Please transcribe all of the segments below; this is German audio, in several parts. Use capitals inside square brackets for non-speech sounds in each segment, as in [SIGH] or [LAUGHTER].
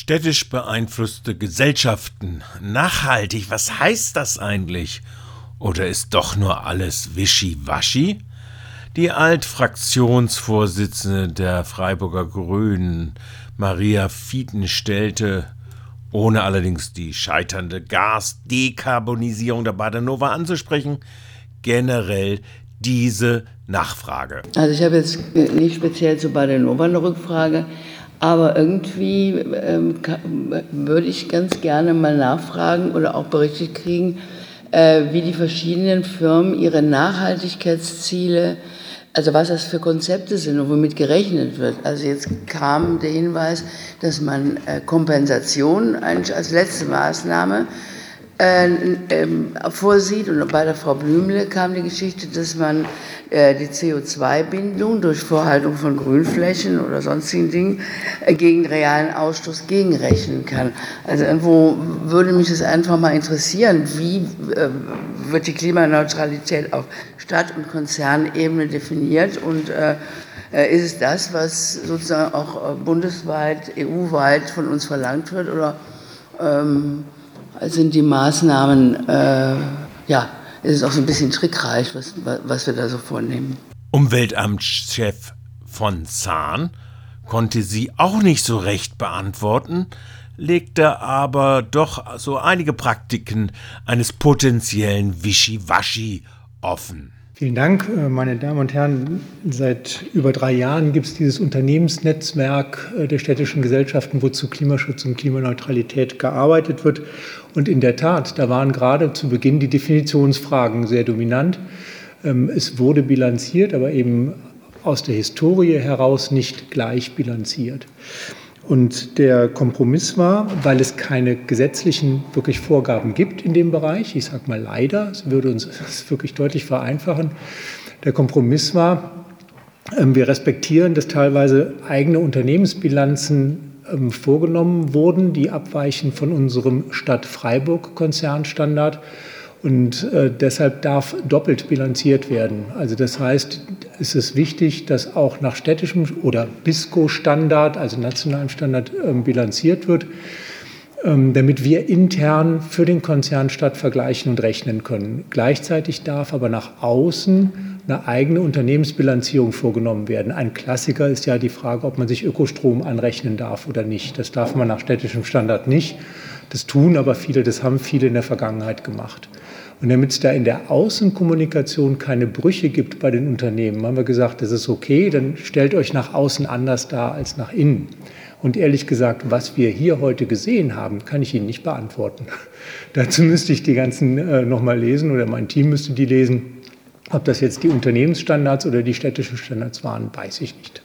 Städtisch beeinflusste Gesellschaften. Nachhaltig, was heißt das eigentlich? Oder ist doch nur alles wischiwaschi? Die Altfraktionsvorsitzende der Freiburger Grünen, Maria Fieten, stellte, ohne allerdings die scheiternde Gasdekarbonisierung der Badenova anzusprechen, generell diese Nachfrage. Also ich habe jetzt nicht speziell zu Badenova eine Rückfrage. Aber irgendwie ähm, würde ich ganz gerne mal nachfragen oder auch berichtet kriegen, äh, wie die verschiedenen Firmen ihre Nachhaltigkeitsziele, also was das für Konzepte sind und womit gerechnet wird. Also jetzt kam der Hinweis, dass man äh, Kompensation als letzte Maßnahme äh, ähm, vorsieht. Und bei der Frau Blümle kam die Geschichte, dass man äh, die CO2-Bindung durch Vorhaltung von Grünflächen oder sonstigen Dingen äh, gegen realen Ausstoß gegenrechnen kann. Also irgendwo würde mich das einfach mal interessieren, wie äh, wird die Klimaneutralität auf Stadt- und Konzernebene definiert und äh, äh, ist es das, was sozusagen auch bundesweit, EU-weit von uns verlangt wird oder ähm, sind die Maßnahmen, äh, ja, ist es auch so ein bisschen trickreich, was, was wir da so vornehmen. Umweltamtschef von Zahn konnte sie auch nicht so recht beantworten, legte aber doch so einige Praktiken eines potenziellen Wischiwaschi offen. Vielen Dank, äh, meine Damen und Herren. Seit über drei Jahren gibt es dieses Unternehmensnetzwerk äh, der städtischen Gesellschaften, wo zu Klimaschutz und Klimaneutralität gearbeitet wird. Und in der Tat, da waren gerade zu Beginn die Definitionsfragen sehr dominant. Ähm, es wurde bilanziert, aber eben aus der Historie heraus nicht gleich bilanziert. Und der Kompromiss war, weil es keine gesetzlichen wirklich Vorgaben gibt in dem Bereich, ich sage mal leider, es würde uns [LAUGHS] das wirklich deutlich vereinfachen, der Kompromiss war, ähm, wir respektieren, dass teilweise eigene Unternehmensbilanzen ähm, vorgenommen wurden, die abweichen von unserem Stadt Freiburg Konzernstandard. Und äh, deshalb darf doppelt bilanziert werden. Also das heißt, es ist wichtig, dass auch nach städtischem oder BISCO-Standard, also nationalem Standard, äh, bilanziert wird, ähm, damit wir intern für den Konzern Stadt vergleichen und rechnen können. Gleichzeitig darf aber nach außen eine eigene Unternehmensbilanzierung vorgenommen werden. Ein Klassiker ist ja die Frage, ob man sich Ökostrom anrechnen darf oder nicht. Das darf man nach städtischem Standard nicht. Das tun aber viele, das haben viele in der Vergangenheit gemacht. Und damit es da in der Außenkommunikation keine Brüche gibt bei den Unternehmen, haben wir gesagt, das ist okay, dann stellt euch nach außen anders dar als nach innen. Und ehrlich gesagt, was wir hier heute gesehen haben, kann ich Ihnen nicht beantworten. [LAUGHS] Dazu müsste ich die ganzen äh, nochmal lesen oder mein Team müsste die lesen. Ob das jetzt die Unternehmensstandards oder die städtischen Standards waren, weiß ich nicht.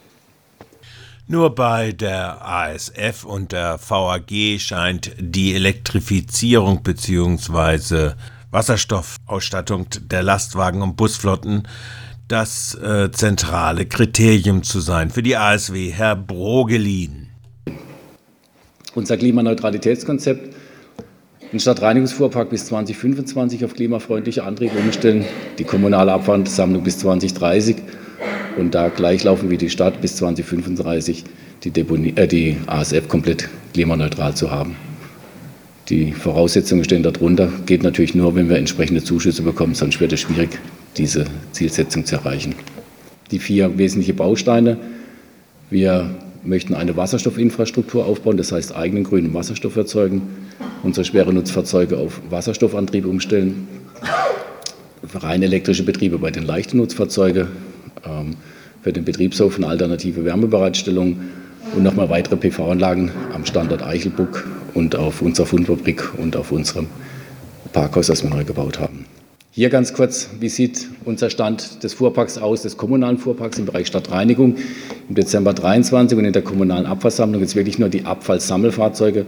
Nur bei der ASF und der VAG scheint die Elektrifizierung bzw. Wasserstoffausstattung der Lastwagen und Busflotten das äh, zentrale Kriterium zu sein für die ASW. Herr Brogelin. Unser Klimaneutralitätskonzept, den Stadtreinigungsfuhrpark bis 2025 auf klimafreundliche Antriebe umstellen, die kommunale Abwassersammlung bis 2030 und da gleichlaufen wie die Stadt bis 2035 die, Deponie, äh, die ASF komplett klimaneutral zu haben. Die Voraussetzungen stehen darunter. Geht natürlich nur, wenn wir entsprechende Zuschüsse bekommen, sonst wird es schwierig, diese Zielsetzung zu erreichen. Die vier wesentlichen Bausteine. Wir möchten eine Wasserstoffinfrastruktur aufbauen, das heißt eigenen grünen Wasserstoff erzeugen, unsere schweren Nutzfahrzeuge auf Wasserstoffantrieb umstellen, rein elektrische Betriebe bei den leichten Nutzfahrzeugen, ähm, für den Betriebshof eine alternative Wärmebereitstellung und nochmal weitere PV-Anlagen am Standort Eichelbuck und auf unserer Fundfabrik und auf unserem Parkhaus, das wir neu gebaut haben. Hier ganz kurz, wie sieht unser Stand des Fuhrparks aus, des kommunalen Fuhrparks im Bereich Stadtreinigung im Dezember 23 und in der kommunalen Abfallsammlung jetzt wirklich nur die Abfallsammelfahrzeuge.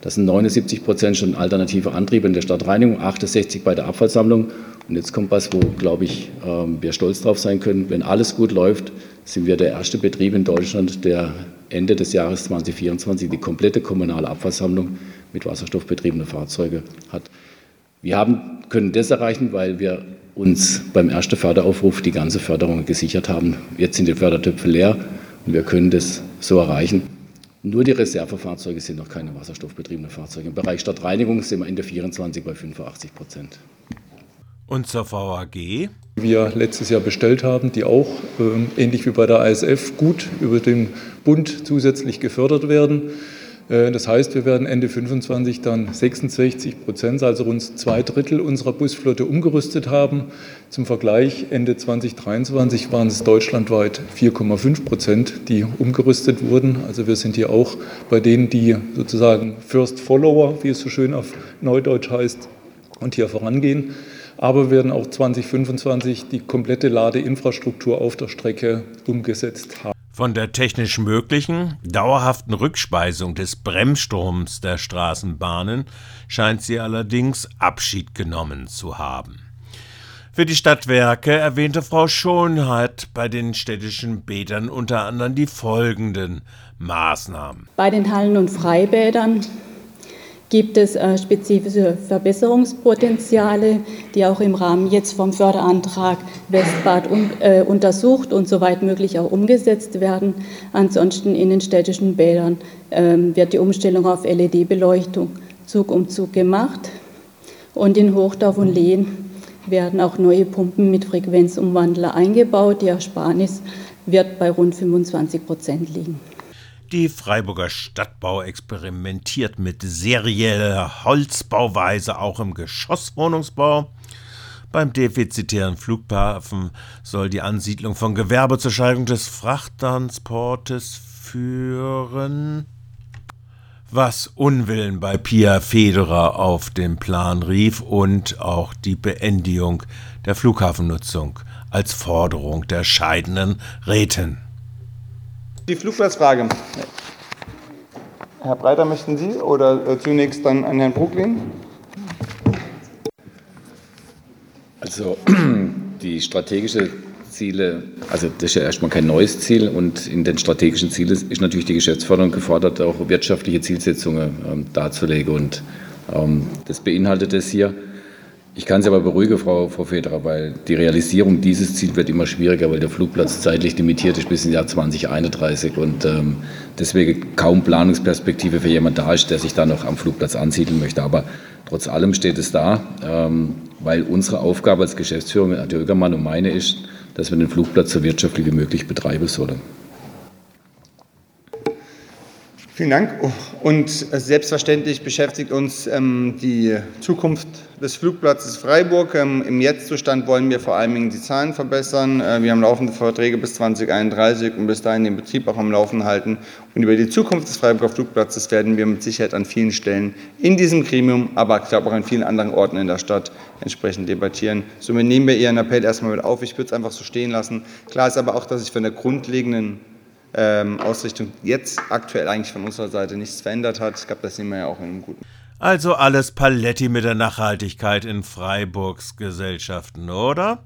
Das sind 79 Prozent schon alternative Antriebe in der Stadtreinigung, 68 bei der Abfallsammlung. Und jetzt kommt was, wo, glaube ich, ähm, wir stolz drauf sein können. Wenn alles gut läuft, sind wir der erste Betrieb in Deutschland, der Ende des Jahres 2024 die komplette kommunale Abwassersammlung mit wasserstoffbetriebenen Fahrzeugen hat. Wir haben, können das erreichen, weil wir uns beim ersten Förderaufruf die ganze Förderung gesichert haben. Jetzt sind die Fördertöpfe leer und wir können das so erreichen. Nur die Reservefahrzeuge sind noch keine wasserstoffbetriebenen Fahrzeuge. Im Bereich Stadtreinigung sind wir Ende 24 bei 85 Prozent. Und zur VAG? Wir letztes Jahr bestellt haben, die auch äh, ähnlich wie bei der ISF gut über den Bund zusätzlich gefördert werden. Äh, das heißt, wir werden Ende 25 dann 66 Prozent, also rund zwei Drittel unserer Busflotte umgerüstet haben. Zum Vergleich, Ende 2023 waren es deutschlandweit 4,5 Prozent, die umgerüstet wurden. Also wir sind hier auch bei denen, die sozusagen First Follower, wie es so schön auf Neudeutsch heißt, und hier vorangehen. Aber werden auch 2025 die komplette Ladeinfrastruktur auf der Strecke umgesetzt haben. Von der technisch möglichen, dauerhaften Rückspeisung des Bremsstroms der Straßenbahnen scheint sie allerdings Abschied genommen zu haben. Für die Stadtwerke erwähnte Frau Schonheit bei den städtischen Bädern unter anderem die folgenden Maßnahmen. Bei den Hallen und Freibädern gibt es äh, spezifische Verbesserungspotenziale, die auch im Rahmen jetzt vom Förderantrag Westbad um, äh, untersucht und soweit möglich auch umgesetzt werden. Ansonsten in den städtischen Bädern äh, wird die Umstellung auf LED-Beleuchtung Zug um Zug gemacht. Und in Hochdorf und Lehen werden auch neue Pumpen mit Frequenzumwandler eingebaut. Die Ersparnis wird bei rund 25 Prozent liegen. Die Freiburger Stadtbau experimentiert mit serieller Holzbauweise auch im Geschosswohnungsbau. Beim defizitären Flughafen soll die Ansiedlung von Gewerbe zur Steigerung des Frachttransportes führen, was Unwillen bei Pia Federer auf den Plan rief und auch die Beendigung der Flughafennutzung als Forderung der scheidenden Räten. Die Flugplatzfrage. Herr Breiter, möchten Sie oder äh, zunächst dann an Herrn Brucklin? Also [CLEARS THROAT] die strategische Ziele, also das ist ja erstmal kein neues Ziel und in den strategischen Zielen ist natürlich die Geschäftsförderung gefordert, auch wirtschaftliche Zielsetzungen ähm, darzulegen und ähm, das beinhaltet es hier. Ich kann Sie aber beruhigen, Frau, Frau Federer, weil die Realisierung dieses Ziels wird immer schwieriger, weil der Flugplatz zeitlich limitiert ist bis ins Jahr 2031 und ähm, deswegen kaum Planungsperspektive für jemand da ist, der sich da noch am Flugplatz ansiedeln möchte. Aber trotz allem steht es da, ähm, weil unsere Aufgabe als Geschäftsführung, Herr Dögermann und meine ist, dass wir den Flugplatz so wirtschaftlich wie möglich betreiben sollen. Vielen Dank. Und selbstverständlich beschäftigt uns ähm, die Zukunft des Flugplatzes Freiburg. Ähm, Im Jetztzustand wollen wir vor allen Dingen die Zahlen verbessern. Äh, wir haben laufende Verträge bis 2031 und bis dahin den Betrieb auch am Laufen halten. Und über die Zukunft des Freiburger Flugplatzes werden wir mit Sicherheit an vielen Stellen in diesem Gremium, aber ich glaube auch an vielen anderen Orten in der Stadt entsprechend debattieren. Somit nehmen wir Ihren Appell erstmal mit auf. Ich würde es einfach so stehen lassen. Klar ist aber auch, dass ich von der grundlegenden ähm, Ausrichtung jetzt aktuell eigentlich von unserer Seite nichts verändert hat. Ich glaube, das sehen wir ja auch in einem guten. Also alles Paletti mit der Nachhaltigkeit in Freiburgs Gesellschaften, oder?